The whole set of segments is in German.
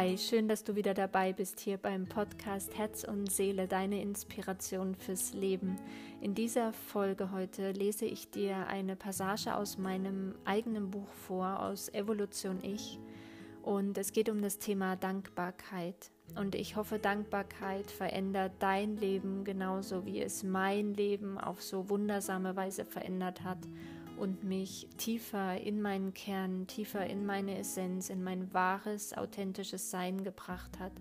Hi, schön, dass du wieder dabei bist hier beim Podcast Herz und Seele, deine Inspiration fürs Leben. In dieser Folge heute lese ich dir eine Passage aus meinem eigenen Buch vor, aus Evolution Ich. Und es geht um das Thema Dankbarkeit. Und ich hoffe, Dankbarkeit verändert dein Leben genauso wie es mein Leben auf so wundersame Weise verändert hat und mich tiefer in meinen Kern, tiefer in meine Essenz, in mein wahres, authentisches Sein gebracht hat.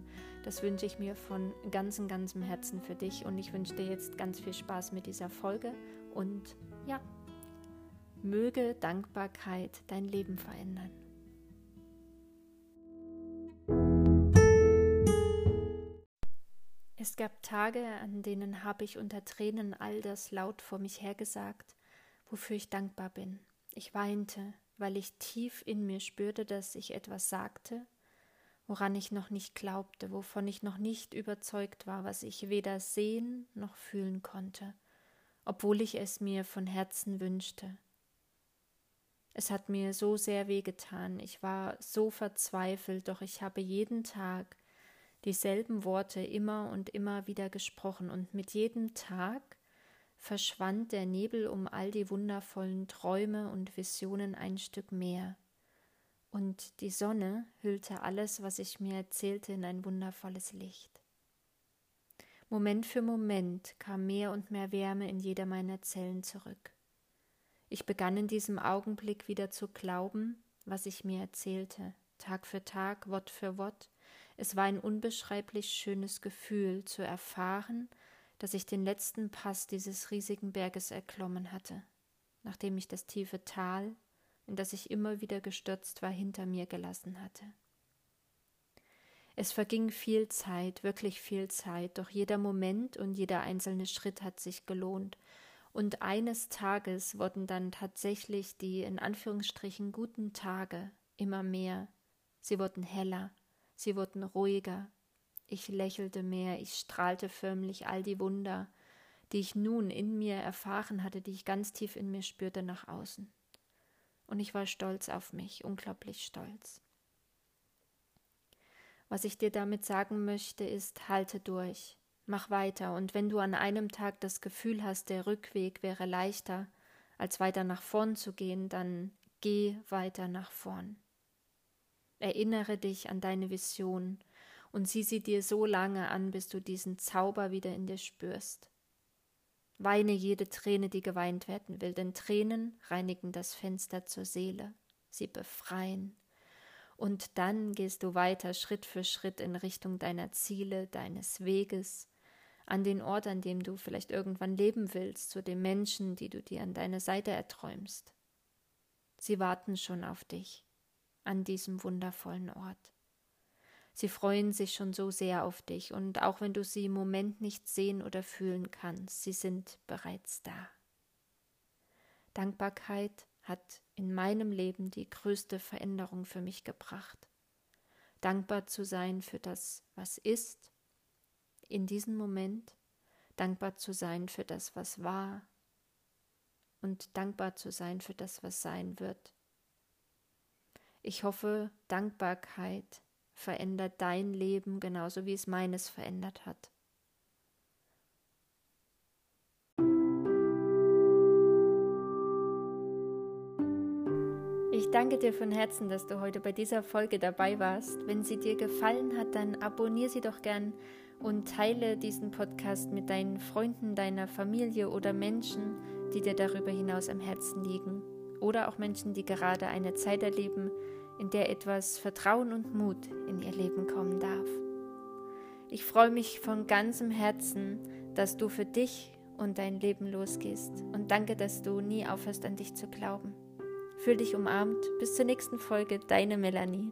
Das wünsche ich mir von ganzem, ganzem Herzen für dich und ich wünsche dir jetzt ganz viel Spaß mit dieser Folge und ja, möge Dankbarkeit dein Leben verändern. Es gab Tage, an denen habe ich unter Tränen all das laut vor mich hergesagt, wofür ich dankbar bin. Ich weinte, weil ich tief in mir spürte, dass ich etwas sagte, woran ich noch nicht glaubte, wovon ich noch nicht überzeugt war, was ich weder sehen noch fühlen konnte, obwohl ich es mir von Herzen wünschte. Es hat mir so sehr wehgetan, ich war so verzweifelt, doch ich habe jeden Tag dieselben Worte immer und immer wieder gesprochen, und mit jedem Tag verschwand der Nebel um all die wundervollen Träume und Visionen ein Stück mehr, und die Sonne hüllte alles, was ich mir erzählte, in ein wundervolles Licht. Moment für Moment kam mehr und mehr Wärme in jeder meiner Zellen zurück. Ich begann in diesem Augenblick wieder zu glauben, was ich mir erzählte, Tag für Tag, Wort für Wort. Es war ein unbeschreiblich schönes Gefühl zu erfahren, dass ich den letzten Pass dieses riesigen Berges erklommen hatte, nachdem ich das tiefe Tal, in das ich immer wieder gestürzt war, hinter mir gelassen hatte. Es verging viel Zeit, wirklich viel Zeit, doch jeder Moment und jeder einzelne Schritt hat sich gelohnt, und eines Tages wurden dann tatsächlich die in Anführungsstrichen guten Tage immer mehr, sie wurden heller, sie wurden ruhiger, ich lächelte mehr, ich strahlte förmlich all die Wunder, die ich nun in mir erfahren hatte, die ich ganz tief in mir spürte, nach außen. Und ich war stolz auf mich, unglaublich stolz. Was ich dir damit sagen möchte, ist, halte durch, mach weiter, und wenn du an einem Tag das Gefühl hast, der Rückweg wäre leichter, als weiter nach vorn zu gehen, dann geh weiter nach vorn. Erinnere dich an deine Vision und sieh sie dir so lange an, bis du diesen Zauber wieder in dir spürst. Weine jede Träne, die geweint werden will, denn Tränen reinigen das Fenster zur Seele, sie befreien. Und dann gehst du weiter Schritt für Schritt in Richtung deiner Ziele, deines Weges, an den Ort, an dem du vielleicht irgendwann leben willst, zu den Menschen, die du dir an deiner Seite erträumst. Sie warten schon auf dich an diesem wundervollen Ort. Sie freuen sich schon so sehr auf dich, und auch wenn du sie im Moment nicht sehen oder fühlen kannst, sie sind bereits da. Dankbarkeit hat in meinem Leben die größte Veränderung für mich gebracht. Dankbar zu sein für das, was ist, in diesem Moment, dankbar zu sein für das, was war und dankbar zu sein für das, was sein wird. Ich hoffe, Dankbarkeit verändert dein Leben genauso wie es meines verändert hat. Ich danke dir von Herzen, dass du heute bei dieser Folge dabei warst. Wenn sie dir gefallen hat, dann abonniere sie doch gern und teile diesen Podcast mit deinen Freunden, deiner Familie oder Menschen, die dir darüber hinaus am Herzen liegen. Oder auch Menschen, die gerade eine Zeit erleben, in der etwas Vertrauen und Mut in ihr Leben kommen darf. Ich freue mich von ganzem Herzen, dass du für dich und dein Leben losgehst und danke, dass du nie aufhörst an dich zu glauben. Fühl dich umarmt. Bis zur nächsten Folge, deine Melanie.